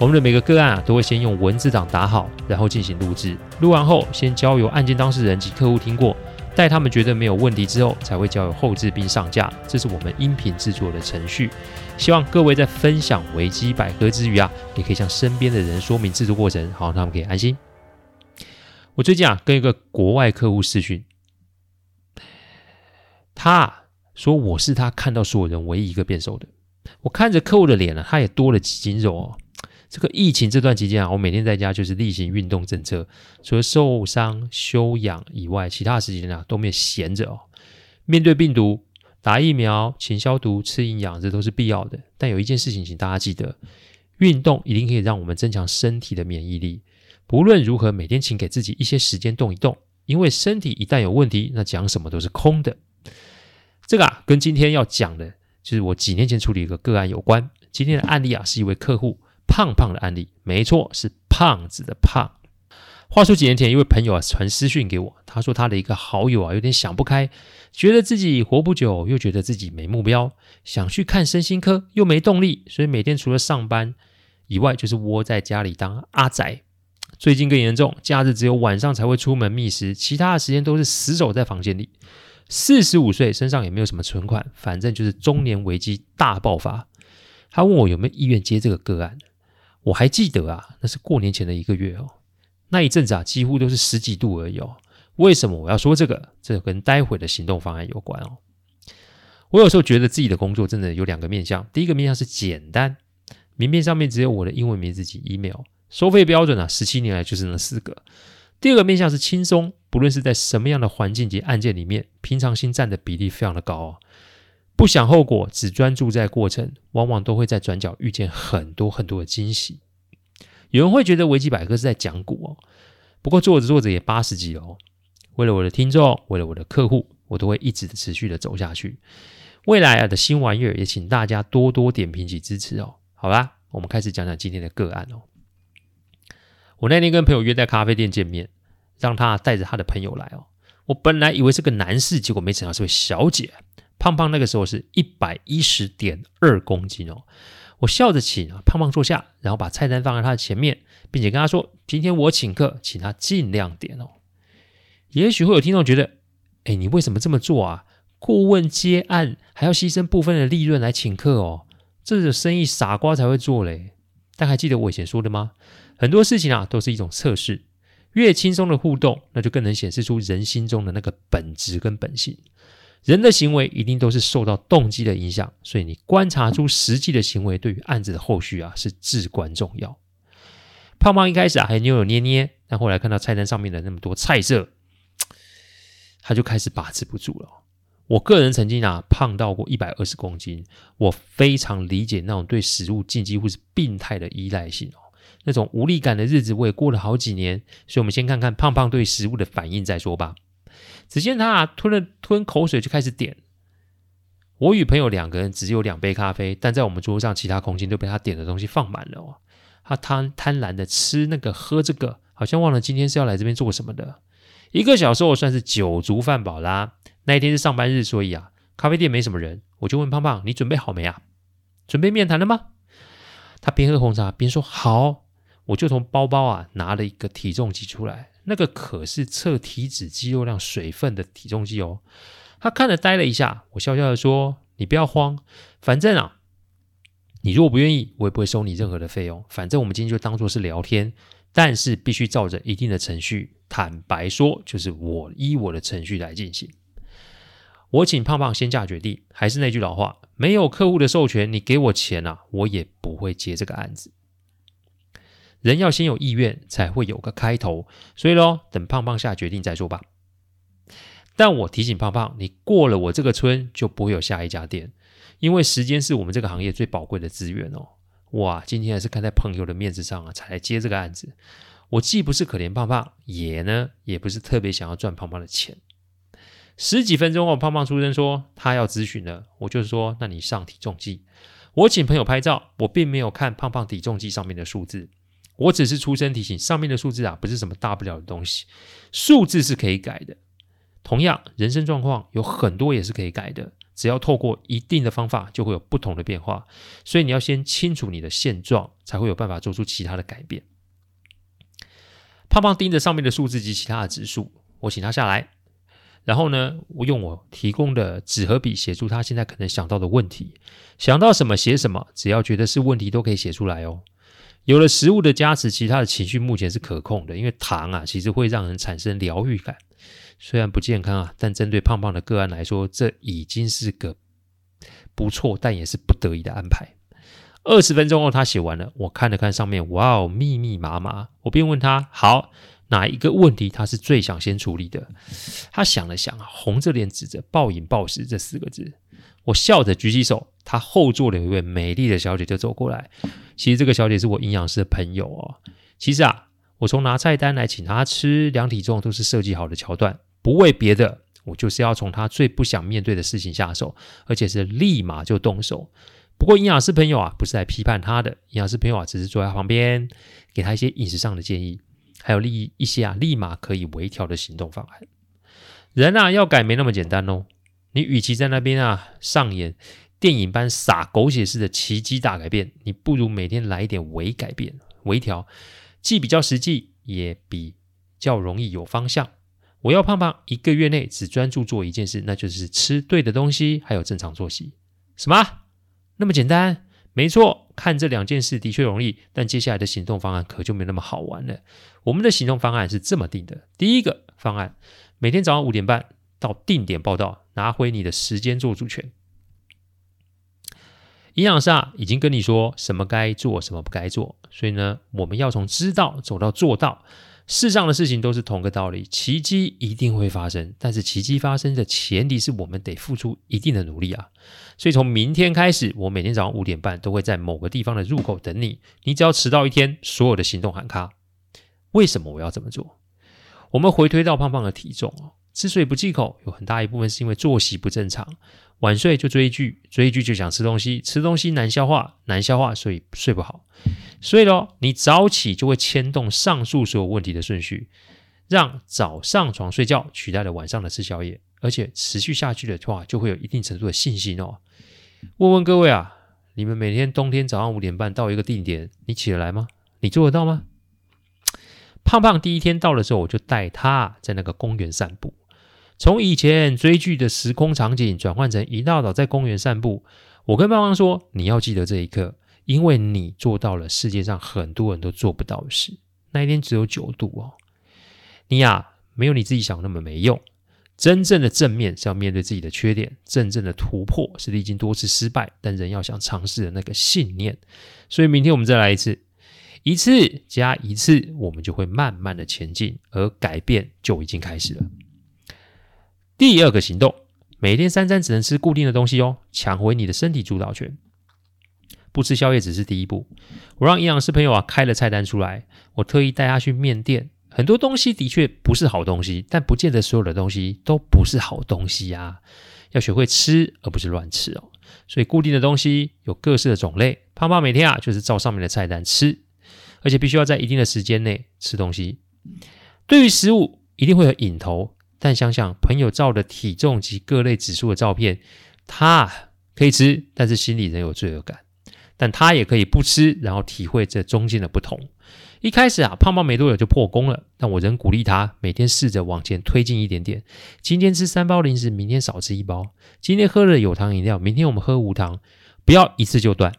我们的每个个案啊，都会先用文字档打好，然后进行录制。录完后，先交由案件当事人及客户听过，待他们觉得没有问题之后，才会交由后制并上架。这是我们音频制作的程序。希望各位在分享维基百科之余啊，也可以向身边的人说明制作过程，好让他们可以安心。我最近啊，跟一个国外客户视讯。他说：“我是他看到所有人唯一一个变瘦的。”我看着客户的脸呢，他也多了几斤肉哦。这个疫情这段期间啊，我每天在家就是例行运动政策，除了受伤休养以外，其他时间啊都没有闲着哦。面对病毒，打疫苗、勤消毒、吃营养，这都是必要的。但有一件事情，请大家记得，运动一定可以让我们增强身体的免疫力。不论如何，每天请给自己一些时间动一动，因为身体一旦有问题，那讲什么都是空的。这个啊，跟今天要讲的，就是我几年前处理一个个案有关。今天的案例啊，是一位客户胖胖的案例，没错，是胖子的胖。话说几年前，一位朋友啊传私讯给我，他说他的一个好友啊有点想不开，觉得自己活不久，又觉得自己没目标，想去看身心科，又没动力，所以每天除了上班以外，就是窝在家里当阿宅。最近更严重，假日只有晚上才会出门觅食，其他的时间都是死守在房间里。四十五岁，身上也没有什么存款，反正就是中年危机大爆发。他问我有没有意愿接这个个案，我还记得啊，那是过年前的一个月哦。那一阵子啊，几乎都是十几度而已哦。为什么我要说这个？这跟待会的行动方案有关哦。我有时候觉得自己的工作真的有两个面向，第一个面向是简单，名片上面只有我的英文名字及 email，收费标准啊，十七年来就是那四个。第二个面向是轻松，不论是在什么样的环境及案件里面，平常心占的比例非常的高哦。不想后果，只专注在过程，往往都会在转角遇见很多很多的惊喜。有人会觉得维基百科是在讲古哦，不过做着做着也八十集了哦。为了我的听众，为了我的客户，我都会一直持续的走下去。未来啊的新玩意儿，也请大家多多点评及支持哦。好吧，我们开始讲讲今天的个案哦。我那天跟朋友约在咖啡店见面，让他带着他的朋友来哦。我本来以为是个男士，结果没想到是位小姐，胖胖那个时候是一百一十点二公斤哦。我笑着请啊胖胖坐下，然后把菜单放在他的前面，并且跟他说：“今天我请客，请他尽量点哦。”也许会有听众觉得：“哎，你为什么这么做啊？顾问接案还要牺牲部分的利润来请客哦？这种生意傻瓜才会做嘞。”但还记得我以前说的吗？很多事情啊，都是一种测试。越轻松的互动，那就更能显示出人心中的那个本质跟本性。人的行为一定都是受到动机的影响，所以你观察出实际的行为，对于案子的后续啊是至关重要。胖胖一开始啊还扭扭捏捏，但后来看到菜单上面的那么多菜色，他就开始把持不住了。我个人曾经啊胖到过一百二十公斤，我非常理解那种对食物近几乎是病态的依赖性哦。那种无力感的日子，我也过了好几年。所以，我们先看看胖胖对食物的反应再说吧。只见他啊，吞了吞口水，就开始点。我与朋友两个人只有两杯咖啡，但在我们桌上其他空间都被他点的东西放满了哦。他贪贪婪的吃那个喝这个，好像忘了今天是要来这边做什么的。一个小时后算是酒足饭饱啦。那一天是上班日，所以啊，咖啡店没什么人。我就问胖胖：“你准备好没啊？准备面谈了吗？”他边喝红茶边说：“好。”我就从包包啊拿了一个体重计出来，那个可是测体脂、肌肉量、水分的体重计哦。他看了呆了一下，我笑笑的说：“你不要慌，反正啊，你如果不愿意，我也不会收你任何的费用。反正我们今天就当做是聊天，但是必须照着一定的程序。坦白说，就是我依我的程序来进行。我请胖胖先下决定，还是那句老话，没有客户的授权，你给我钱啊，我也不会接这个案子。”人要先有意愿，才会有个开头。所以咯，等胖胖下决定再说吧。但我提醒胖胖，你过了我这个村，就不会有下一家店，因为时间是我们这个行业最宝贵的资源哦。哇，今天还是看在朋友的面子上啊，才来接这个案子。我既不是可怜胖胖，也呢也不是特别想要赚胖胖的钱。十几分钟后，胖胖出声说他要咨询了，我就是说那你上体重计。我请朋友拍照，我并没有看胖胖体重计上面的数字，我只是出声提醒上面的数字啊，不是什么大不了的东西，数字是可以改的。同样，人生状况有很多也是可以改的，只要透过一定的方法，就会有不同的变化。所以你要先清楚你的现状，才会有办法做出其他的改变。胖胖盯着上面的数字及其他的指数，我请他下来，然后呢，我用我提供的纸和笔写出他现在可能想到的问题，想到什么写什么，只要觉得是问题都可以写出来哦。有了食物的加持，其他的情绪目前是可控的，因为糖啊，其实会让人产生疗愈感。虽然不健康啊，但针对胖胖的个案来说，这已经是个不错，但也是不得已的安排。二十分钟后，他写完了，我看了看上面，哇哦，密密麻麻。我便问他：好，哪一个问题他是最想先处理的？他想了想，红着脸指着“暴饮暴食”这四个字。我笑着举起手，他后座的有一位美丽的小姐就走过来。其实这个小姐是我营养师的朋友哦。其实啊，我从拿菜单来请她吃、量体重都是设计好的桥段。不为别的，我就是要从她最不想面对的事情下手，而且是立马就动手。不过营养师朋友啊，不是来批判她的，营养师朋友啊，只是坐在旁边，给她一些饮食上的建议，还有立一些啊立马可以微调的行动方案。人啊，要改没那么简单哦。你与其在那边啊上演电影般撒狗血式的奇迹大改变，你不如每天来一点微改变、微调，既比较实际，也比较容易有方向。我要胖胖一个月内只专注做一件事，那就是吃对的东西，还有正常作息。什么？那么简单？没错，看这两件事的确容易，但接下来的行动方案可就没那么好玩了。我们的行动方案是这么定的：第一个方案，每天早上五点半到定点报到，拿回你的时间做主权。营养师啊，已经跟你说什么该做，什么不该做，所以呢，我们要从知道走到做到。世上的事情都是同个道理，奇迹一定会发生，但是奇迹发生的前提是我们得付出一定的努力啊。所以从明天开始，我每天早上五点半都会在某个地方的入口等你。你只要迟到一天，所有的行动喊卡。为什么我要这么做？我们回推到胖胖的体重哦，之所以不忌口，有很大一部分是因为作息不正常。晚睡就追剧，追剧就想吃东西，吃东西难消化，难消化所以睡不好。所以咯，你早起就会牵动上述所有问题的顺序，让早上床睡觉取代了晚上的吃宵夜，而且持续下去的话，就会有一定程度的信心哦。问问各位啊，你们每天冬天早上五点半到一个定点，你起得来吗？你做得到吗？胖胖第一天到的时候，我就带他在那个公园散步。从以前追剧的时空场景转换成一大早在公园散步，我跟爸妈说：“你要记得这一刻，因为你做到了世界上很多人都做不到的事。那一天只有九度哦，你呀，没有你自己想那么没用。真正的正面是要面对自己的缺点，真正的突破是历经多次失败，但人要想尝试的那个信念。所以明天我们再来一次，一次加一次，我们就会慢慢的前进，而改变就已经开始了。”第二个行动，每天三餐只能吃固定的东西哦，抢回你的身体主导权。不吃宵夜只是第一步。我让营养师朋友啊开了菜单出来，我特意带他去面店。很多东西的确不是好东西，但不见得所有的东西都不是好东西呀、要学会吃，而不是乱吃哦。所以固定的东西有各式的种类。胖胖每天啊就是照上面的菜单吃，而且必须要在一定的时间内吃东西。对于食物，一定会有瘾头。但想想朋友照的体重及各类指数的照片，他可以吃，但是心里仍有罪恶感。但他也可以不吃，然后体会这中间的不同。一开始啊，胖胖没多久就破功了，但我仍鼓励他每天试着往前推进一点点。今天吃三包零食，明天少吃一包。今天喝了有糖饮料，明天我们喝无糖，不要一次就断，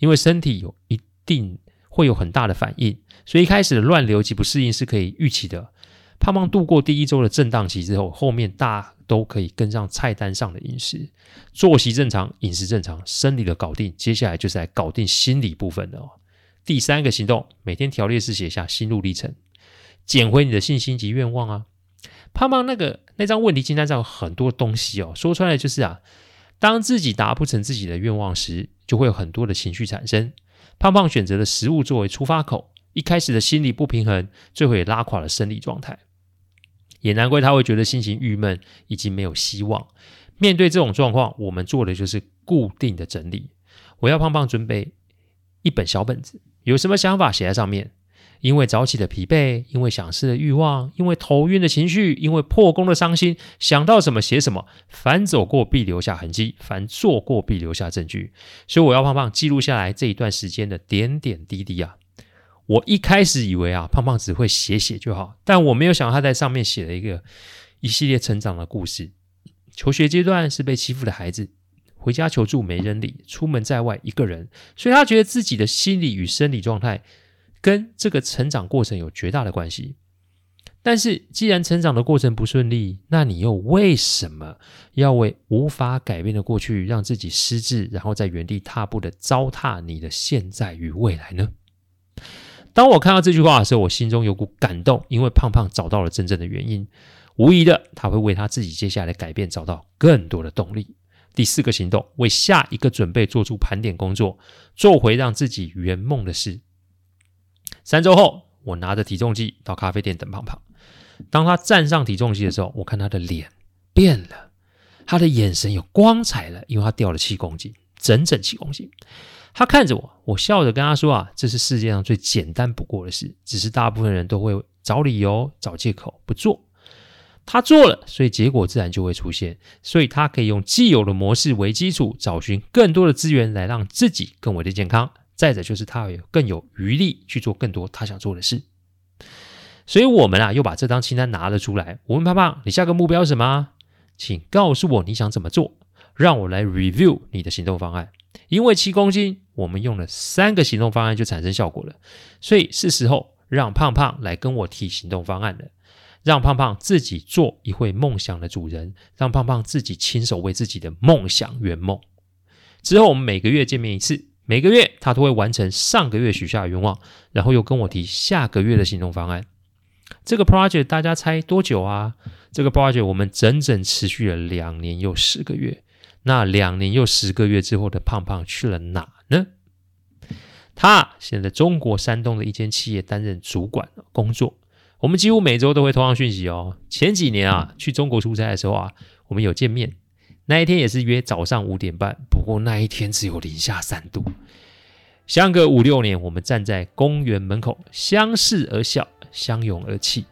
因为身体有一定会有很大的反应。所以一开始的乱流及不适应是可以预期的。胖胖度过第一周的震荡期之后，后面大都可以跟上菜单上的饮食，作息正常，饮食正常，生理的搞定，接下来就是来搞定心理部分的哦。第三个行动，每天条列式写下心路历程，捡回你的信心及愿望啊。胖胖那个那张问题清单上有很多东西哦，说出来就是啊，当自己达不成自己的愿望时，就会有很多的情绪产生。胖胖选择了食物作为出发口。一开始的心理不平衡，最后也拉垮了生理状态。也难怪他会觉得心情郁闷，以及没有希望。面对这种状况，我们做的就是固定的整理。我要胖胖准备一本小本子，有什么想法写在上面。因为早起的疲惫，因为想事的欲望，因为头晕的情绪，因为破功的伤心，想到什么写什么。凡走过必留下痕迹，凡做过必留下证据。所以我要胖胖记录下来这一段时间的点点滴滴啊。我一开始以为啊，胖胖只会写写就好，但我没有想到他在上面写了一个一系列成长的故事。求学阶段是被欺负的孩子，回家求助没人理，出门在外一个人，所以他觉得自己的心理与生理状态跟这个成长过程有绝大的关系。但是既然成长的过程不顺利，那你又为什么要为无法改变的过去让自己失智，然后在原地踏步的糟蹋你的现在与未来呢？当我看到这句话的时候，我心中有股感动，因为胖胖找到了真正的原因，无疑的，他会为他自己接下来的改变找到更多的动力。第四个行动，为下一个准备做出盘点工作，做回让自己圆梦的事。三周后，我拿着体重计到咖啡店等胖胖。当他站上体重计的时候，我看他的脸变了，他的眼神有光彩了，因为他掉了七公斤，整整七公斤。他看着我，我笑着跟他说：“啊，这是世界上最简单不过的事，只是大部分人都会找理由、找借口不做。他做了，所以结果自然就会出现。所以他可以用既有的模式为基础，找寻更多的资源来让自己更为的健康。再者就是他有更有余力去做更多他想做的事。所以我们啊，又把这张清单拿了出来。我问胖胖：你下个目标是什么？请告诉我你想怎么做，让我来 review 你的行动方案。因为七公斤。”我们用了三个行动方案就产生效果了，所以是时候让胖胖来跟我提行动方案了，让胖胖自己做一回梦想的主人，让胖胖自己亲手为自己的梦想圆梦。之后我们每个月见面一次，每个月他都会完成上个月许下的愿望，然后又跟我提下个月的行动方案。这个 project 大家猜多久啊？这个 project 我们整整持续了两年又十个月。那两年又十个月之后的胖胖去了哪？呢？他现在中国山东的一间企业担任主管工作。我们几乎每周都会通上讯息哦。前几年啊，去中国出差的时候啊，我们有见面。那一天也是约早上五点半，不过那一天只有零下三度。相隔五六年，我们站在公园门口，相视而笑，相拥而泣。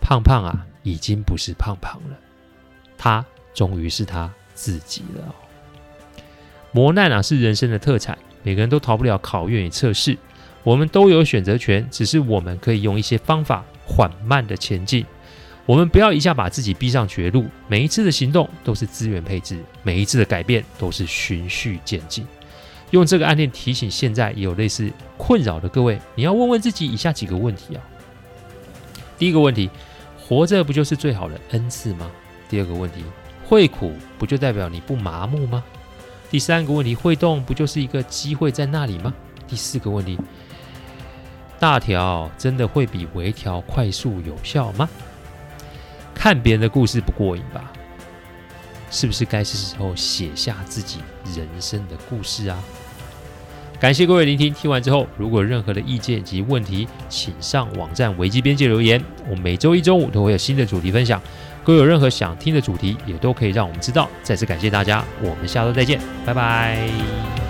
胖胖啊，已经不是胖胖了，他终于是他自己了。磨难啊，是人生的特产。每个人都逃不了考验与测试，我们都有选择权，只是我们可以用一些方法缓慢的前进。我们不要一下把自己逼上绝路，每一次的行动都是资源配置，每一次的改变都是循序渐进。用这个案例提醒现在有类似困扰的各位，你要问问自己以下几个问题啊。第一个问题，活着不就是最好的恩赐吗？第二个问题，会苦不就代表你不麻木吗？第三个问题，会动不就是一个机会在那里吗？第四个问题，大条真的会比微调快速有效吗？看别人的故事不过瘾吧？是不是该是时候写下自己人生的故事啊？感谢各位聆听，听完之后，如果有任何的意见及问题，请上网站维基边界留言。我每周一周五都会有新的主题分享。各位有任何想听的主题，也都可以让我们知道。再次感谢大家，我们下周再见，拜拜。